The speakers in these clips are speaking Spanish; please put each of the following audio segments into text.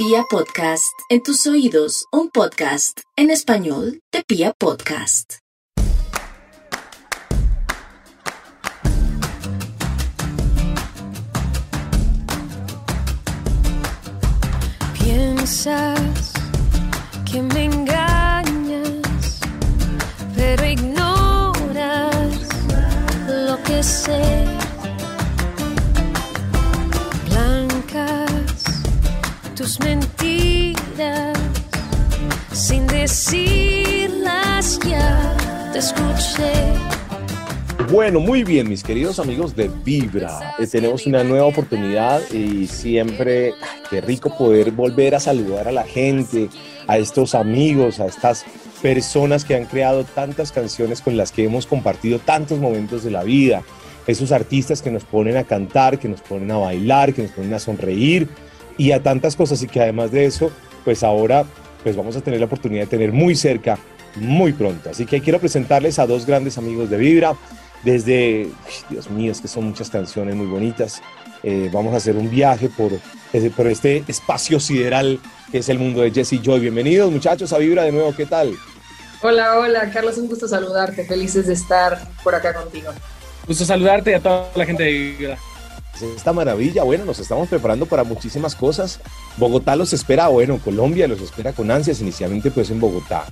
Pia Podcast, en tus oídos, un podcast en español de Pia Podcast. Piensas que me tus mentiras, sin decirlas ya te escuché. Bueno, muy bien, mis queridos amigos de Vibra. Eh, tenemos una nueva oportunidad y siempre, ay, qué rico poder volver a saludar a la gente, a estos amigos, a estas personas que han creado tantas canciones con las que hemos compartido tantos momentos de la vida. Esos artistas que nos ponen a cantar, que nos ponen a bailar, que nos ponen a sonreír y a tantas cosas. Y que además de eso, pues ahora pues vamos a tener la oportunidad de tener muy cerca, muy pronto. Así que quiero presentarles a dos grandes amigos de Vibra desde, Dios mío, es que son muchas canciones muy bonitas. Eh, vamos a hacer un viaje por, eh, por este espacio sideral que es el mundo de Jesse Joy. Bienvenidos muchachos a Vibra de nuevo, ¿qué tal? Hola, hola, Carlos, un gusto saludarte. Felices de estar por acá contigo. Gusto saludarte y a toda la gente de Vibra. Esta maravilla, bueno, nos estamos preparando para muchísimas cosas. Bogotá los espera, bueno, Colombia los espera con ansias, inicialmente pues en Bogotá.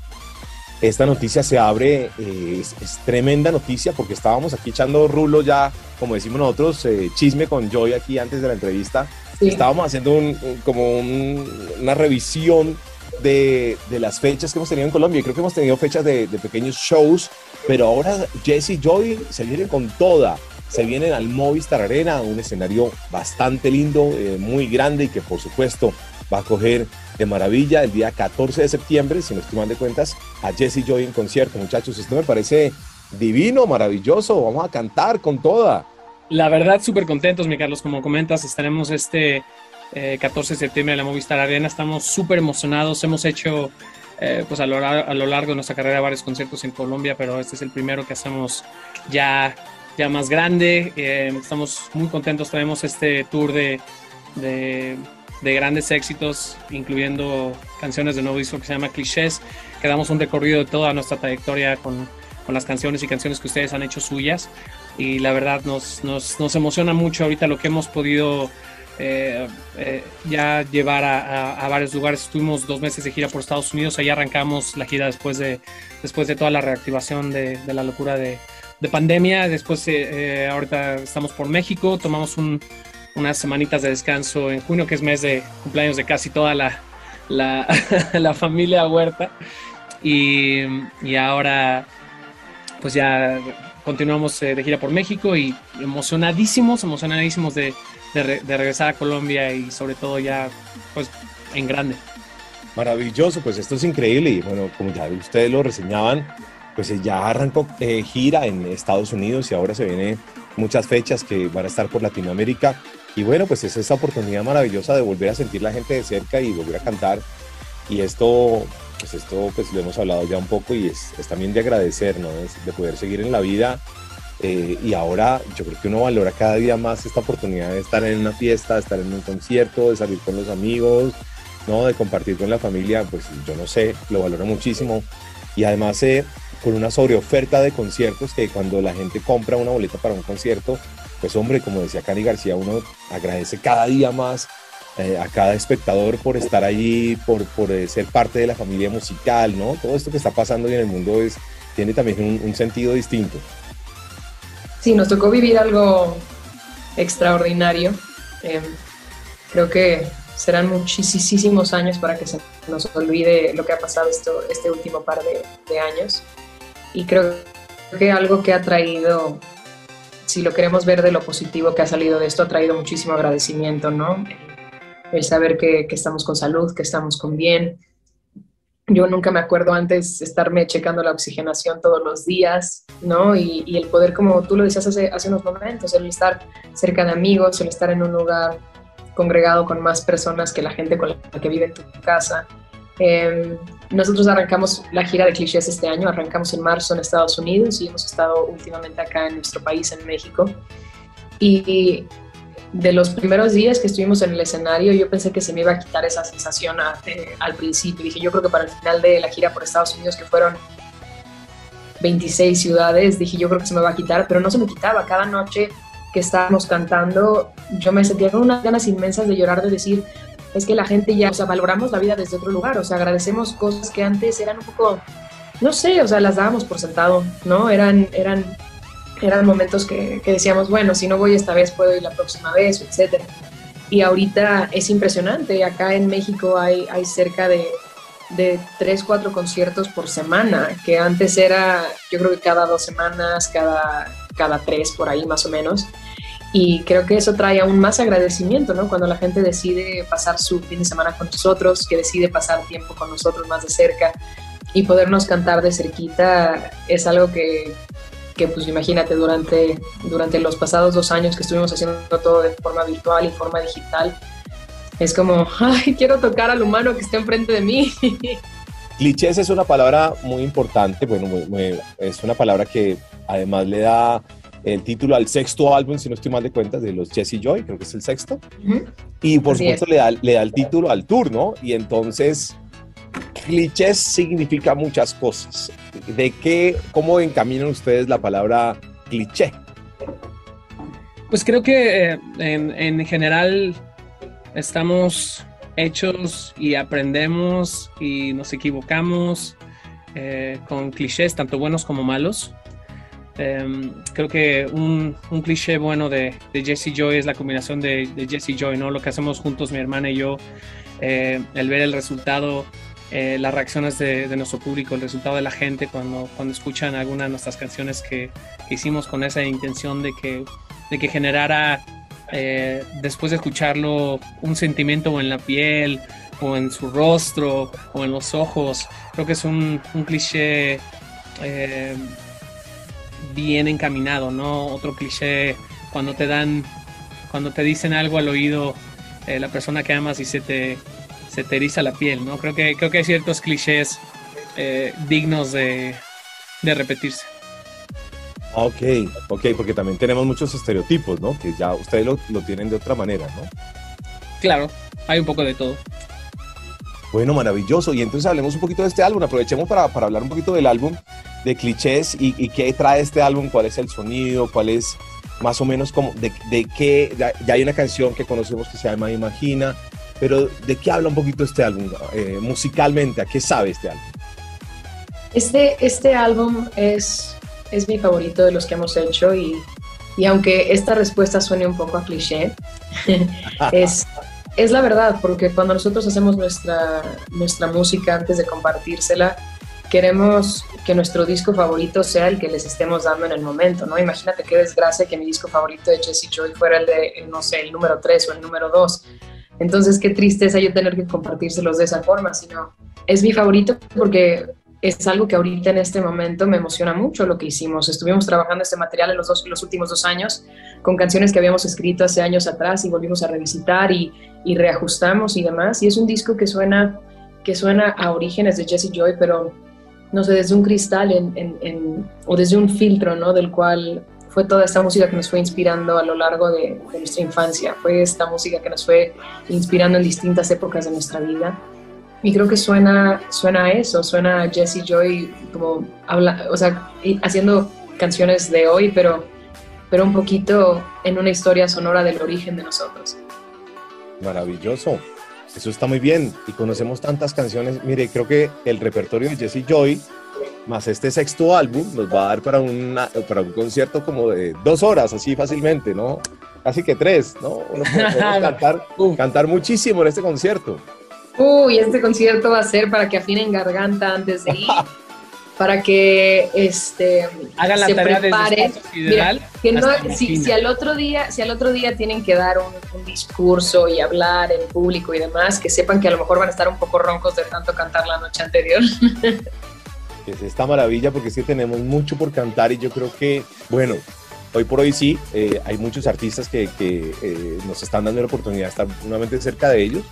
Esta noticia se abre, eh, es, es tremenda noticia porque estábamos aquí echando rulo ya, como decimos nosotros, eh, chisme con Joy aquí antes de la entrevista. Sí. Estábamos haciendo un, un- como un- una revisión de, de las fechas que hemos tenido en Colombia. Creo que hemos tenido fechas de, de pequeños shows, pero ahora Jesse y Joy se vienen con toda. Se vienen al Movistar Arena, un escenario bastante lindo, eh, muy grande y que por supuesto va a coger de maravilla el día 14 de septiembre, si no estoy mal de cuentas, a Jesse Joy en concierto. Muchachos, esto me parece divino, maravilloso. Vamos a cantar con toda. La verdad, súper contentos, mi Carlos. Como comentas, estaremos este eh, 14 de septiembre en la Movistar Arena. Estamos súper emocionados. Hemos hecho, eh, pues a lo, lar- a lo largo de nuestra carrera, varios conciertos en Colombia, pero este es el primero que hacemos ya, ya más grande. Eh, estamos muy contentos. Traemos este tour de, de, de grandes éxitos, incluyendo canciones de nuevo disco que se llama Clichés, que damos un recorrido de toda nuestra trayectoria con, con las canciones y canciones que ustedes han hecho suyas. Y la verdad nos, nos, nos emociona mucho ahorita lo que hemos podido eh, eh, ya llevar a, a- a varios lugares. Estuvimos dos meses de gira por Estados Unidos, ahí arrancamos la gira después de, después de toda la reactivación de, de la locura de, de pandemia. Después, eh, eh, ahorita estamos por México, tomamos un- unas semanitas de descanso en junio, que es mes de cumpleaños de casi toda la, la, la familia Huerta. Y, y ahora, pues ya continuamos eh, de gira por México y emocionadísimos, emocionadísimos de, de re- de regresar a Colombia y sobre todo ya, pues, en grande. Maravilloso, pues esto es increíble y bueno, como ya ustedes lo reseñaban, pues eh, ya arrancó eh, gira en Estados Unidos y ahora se vienen muchas fechas que van a estar por Latinoamérica y bueno, pues es esa oportunidad maravillosa de volver a sentir la gente de cerca y volver a cantar y esto, pues esto pues lo hemos hablado ya un poco y es, es también de agradecer, ¿no? Es de poder seguir en la vida eh, y ahora yo creo que uno valora cada día más esta oportunidad de estar en una fiesta, de estar en un concierto, de salir con los amigos, ¿no? De compartir con la familia, pues yo no sé, lo valoro muchísimo. Y además eh, con una sobreoferta de conciertos que cuando la gente compra una boleta para un concierto, pues hombre, como decía Cani García, uno agradece cada día más eh, a cada espectador por estar allí, por, por eh, ser parte de la familia musical, ¿no? Todo esto que está pasando hoy en el mundo es, tiene también un, un sentido distinto. Sí, nos tocó vivir algo extraordinario. Eh, creo que serán muchísimos años para que se nos olvide lo que ha pasado esto, este último par de, de años. Y creo que algo que ha traído, si lo queremos ver de lo positivo que ha salido de esto, ha traído muchísimo agradecimiento, ¿no? El saber que, que estamos con salud, que estamos con bien. Yo nunca me acuerdo antes estarme checando la oxigenación todos los días, ¿no? Y, y el poder, como tú lo decías hace, hace unos momentos, el estar cerca de amigos, el estar en un lugar congregado con más personas que la gente con la que vive en tu casa. Eh, nosotros arrancamos la gira de clichés este año, arrancamos en marzo en Estados Unidos y hemos estado últimamente acá en nuestro país, en México. Y de los primeros días que estuvimos en el escenario, yo pensé que se me iba a quitar esa sensación al principio. Dije, yo creo que para el final de la gira por Estados Unidos, que fueron 26 ciudades, dije, yo creo que se me va a quitar, pero no se me quitaba. Cada noche que estábamos cantando, yo me sentía con unas ganas inmensas de llorar, de decir, es que la gente ya, o sea, valoramos la vida desde otro lugar, o sea, agradecemos cosas que antes eran un poco, no sé, o sea, las dábamos por sentado, ¿no? Eran, eran eran momentos que, decíamos, bueno, si no voy esta vez, puedo ir la próxima vez, etc. Y ahorita es impresionante, acá en México hay, hay cerca de, de tres, cuatro conciertos por semana, que antes era, yo creo que cada dos semanas, cada, cada tres, por ahí más o menos. Y creo que eso trae aún más agradecimiento, ¿no? Cuando la gente decide pasar su fin de semana con nosotros, que decide pasar tiempo con nosotros más de cerca y podernos cantar de cerquita, es algo que, que pues imagínate, durante, durante los pasados dos años que estuvimos haciendo todo de forma virtual y forma digital, es como, ay, quiero tocar al humano que está enfrente de mí. Clichés es una palabra muy importante, bueno, es una palabra que además le da el título al sexto álbum, si no estoy mal de cuentas, de los Jesse Joy, creo que es el sexto. Y por supuesto le da, le da el título al tour, ¿no? Y entonces clichés significa muchas cosas. ¿De qué, cómo encaminan ustedes la palabra cliché? Pues creo que eh, en, general estamos hechos y aprendemos y nos equivocamos eh, con clichés, tanto buenos como malos. Em, creo que un, cliché bueno de, Jesse Joy es la combinación de, Jesse Joy, ¿no? Lo que hacemos juntos, mi hermana y yo, eh, el ver el resultado eh, las reacciones de, nuestro público, el resultado de la gente cuando, cuando escuchan alguna de nuestras canciones que, hicimos con esa intención de que, de que generara, eh, después de escucharlo, un sentimiento en la piel, o en su rostro, o en los ojos. Creo que es un, un cliché bien encaminado, ¿no? Otro cliché cuando te dan, cuando te dicen algo al oído la persona que amas y se te se te eriza la piel, ¿no? Creo que, creo que hay ciertos clichés eh, dignos de, repetirse. Ok, ok, porque también tenemos muchos estereotipos, ¿no? Que ya ustedes lo, tienen de otra manera, ¿no? Claro, hay un poco de todo. Bueno, maravilloso. Y entonces hablemos un poquito de este álbum. Aprovechemos para, hablar un poquito del álbum, de clichés y, qué trae este álbum, cuál es el sonido, cuál es más o menos como de, de qué. Ya, ya, hay una canción que conocemos que se llama Imagina. Pero ¿de qué habla un poquito este álbum eh, musicalmente? ¿A qué sabe este álbum? Este, este álbum es, es mi favorito de los que hemos hecho y, y aunque esta respuesta suene un poco a cliché, es, es la verdad, porque cuando nosotros hacemos nuestra, nuestra música antes de compartírsela, queremos que nuestro disco favorito sea el que les estemos dando en el momento, ¿no? Imagínate qué desgracia que mi disco favorito de Jesse Joy fuera el de, no sé, el número 3 o el número 2 entonces, qué tristeza yo tener que compartírselos de esa forma, sino es mi favorito porque es algo que ahorita en este momento me emociona mucho lo que hicimos. Estuvimos trabajando este material en los, dos, los últimos dos años con canciones que habíamos escrito hace años atrás y volvimos a revisitar y, y reajustamos y demás. Y es un disco que suena, que suena a orígenes de Jesse Joy, pero no sé, desde un cristal o desde un filtro, ¿no? Del cual fue toda esta música que nos fue inspirando a lo largo de, nuestra infancia, fue esta música que nos fue inspirando en distintas épocas de nuestra vida. Y creo que suena, suena a eso, suena a Jesse Joy como habla, o sea, haciendo canciones de hoy, pero, pero un poquito en una historia sonora del origen de nosotros. Maravilloso. Eso está muy bien. Y conocemos tantas canciones. Mire, creo que el repertorio de Jesse Joy más este sexto álbum nos va a dar para, una, para un concierto como de dos horas, así fácilmente, ¿no? Casi que tres, ¿no? Uno puede cantar, cantar muchísimo en este concierto. Uy, este concierto va a ser para que afinen garganta antes de ir, para que este hagan la se tarea prepare. Mira, que no, si, si, al otro día, si al otro día tienen que dar un, un, discurso y hablar en público y demás, que sepan que a lo mejor van a estar un poco roncos de tanto cantar la noche anterior. es esta maravilla porque sí tenemos mucho por cantar y yo creo que, bueno, hoy por hoy sí, eh, hay muchos artistas que, que eh, nos están dando la oportunidad de estar nuevamente cerca de ellos,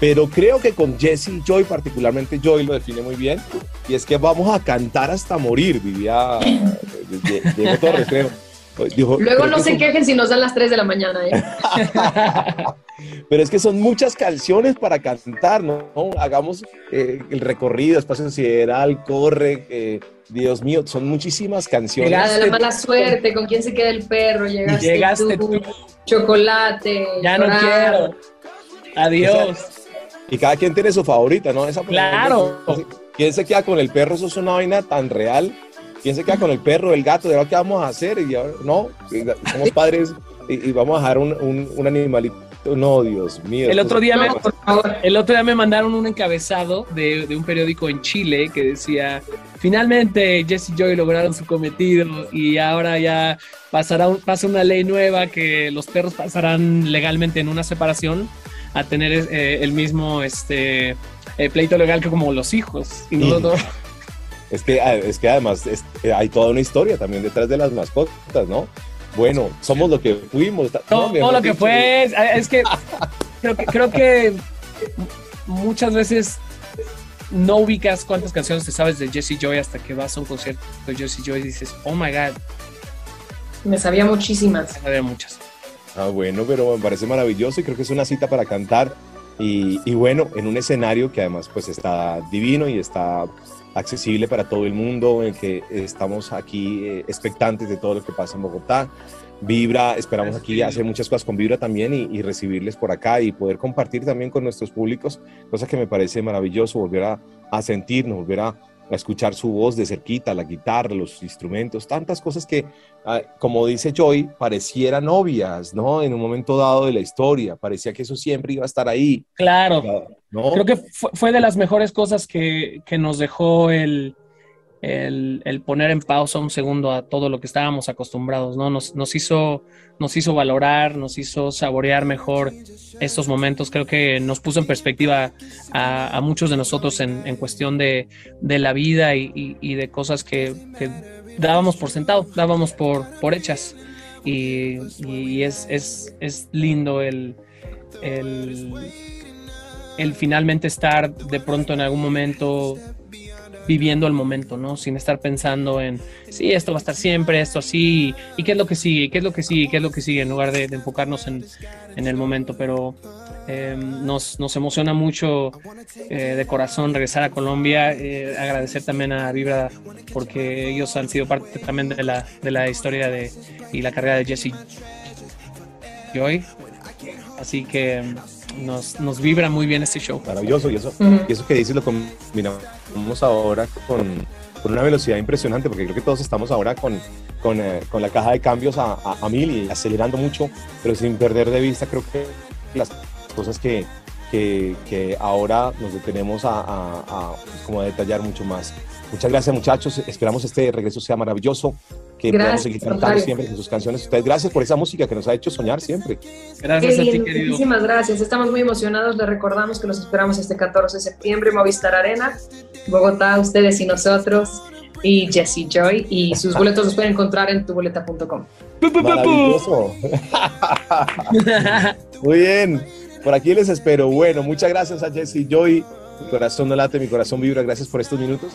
pero creo que con Jesse Joy, particularmente Joy lo define muy bien, y es que vamos a cantar hasta morir, vivía Diego Torres, creo. Dijo, Luego creo no que se son- quejen si nos dan las 3 de la mañana. ¿eh? Pero es que son muchas canciones para cantar, ¿no? Hagamos eh, el recorrido, Espacio Sideral, Corre, eh, Dios mío, son muchísimas canciones. La de la mala suerte, con quién se queda el perro, llegaste, Llegaste tú, tú. chocolate, Ya no quiero. Adiós. Y cada quien tiene su favorita, ¿no? Esa, Claro. ¿Quién se queda con el perro? Eso es una vaina tan real. ¿Quién se queda con el perro, el gato? ¿De ahora qué vamos a hacer? Y ahora, no, somos padres y, y vamos a dejar un, un, un animalito. No, Dios mío. El otro día me, No, por favor. El otro día me mandaron un encabezado de, de un periódico en Chile que decía, finalmente Jesse y Joy lograron su cometido y ahora ya pasará un- pasa una ley nueva que los perros pasarán legalmente en una separación a tener eh, el mismo este eh, pleito legal que como los hijos. Y nosotros, Es que, ah, es que además es- eh, hay toda una historia también detrás de las mascotas, ¿no? Bueno, somos lo que fuimos. todo, no, mejor todo lo que dicho, fue, es, es que creo que creo que muchas veces no ubicas cuántas canciones te sabes de Jesse Joy hasta que vas a un concierto de Jesse Joy y dices, oh my god, Me sabía muchísimas. había muchas. Ah, bueno, pero me parece maravilloso y creo que es una cita para cantar. Y, y bueno, en un escenario que además pues está divino y está accesible para todo el mundo, en que estamos aquí eh, expectantes de todo lo que pasa en Bogotá. Vibra, esperamos aquí hacer muchas cosas con Vibra también y, y recibirles por acá y poder compartir también con nuestros públicos, cosa que me parece maravilloso, volver a, a sentirnos, volver a, a escuchar su voz de cerquita, la guitarra, los instrumentos, tantas cosas que, ah, como dice Joy, parecieran obvias, ¿no? En un momento dado de la historia, parecía que eso siempre iba a estar ahí, Claro, ¿no? creo que fue, fue de las mejores cosas que, que nos dejó el, el, el poner en pausa un segundo a todo lo que estábamos acostumbrados, ¿no? Nos, nos, hizo, nos hizo valorar, nos hizo saborear mejor estos momentos. Creo que nos puso en perspectiva a, muchos de nosotros en, cuestión de, de la vida y, de cosas que, dábamos por sentado, dábamos por, por hechas. Y, es, es, es lindo el, el finalmente estar de pronto en algún momento viviendo el momento, ¿no? Sin estar pensando en, sí, esto va a estar siempre, esto así, y qué es lo que sigue, qué es lo que sigue, qué es lo que sigue, en lugar de, enfocarnos en, en el momento. Pero eh, nos, nos emociona mucho eh, de corazón regresar a Colombia, eh, agradecer también a Vibra porque ellos han sido parte también de la, de la historia de, y la carrera de Jesse Joy. Así que mm, nos, nos vibra muy bien este show. Maravilloso, y eso, Ujú. y eso que dices lo combinamos ahora con, con una velocidad impresionante, porque creo que todos estamos ahora con, con, eh, con la caja de cambios a, a, a mil y acelerando mucho, pero sin perder de vista, creo que las cosas que, que, que ahora nos detenemos a, a- a, pues, como a detallar mucho más. Muchas gracias muchachos, esperamos este regreso sea maravilloso, que podamos Gracias, seguir cantando siempre con sus canciones. Ustedes, gracias por esa música que nos ha hecho soñar siempre. Gracias Qué a ti, bien, querido. muchísimas gracias. Estamos muy emocionados. Les recordamos que los esperamos este 14 de septiembre, Movistar Arena, Bogotá, ustedes y nosotros, y Jesse Joy. Y sus boletos los pueden encontrar en tuboleta.com. Maravilloso. Muy bien, por aquí les espero. Bueno, muchas gracias a Jesse Joy. Mi corazón no late, mi corazón vibra. Gracias por estos minutos.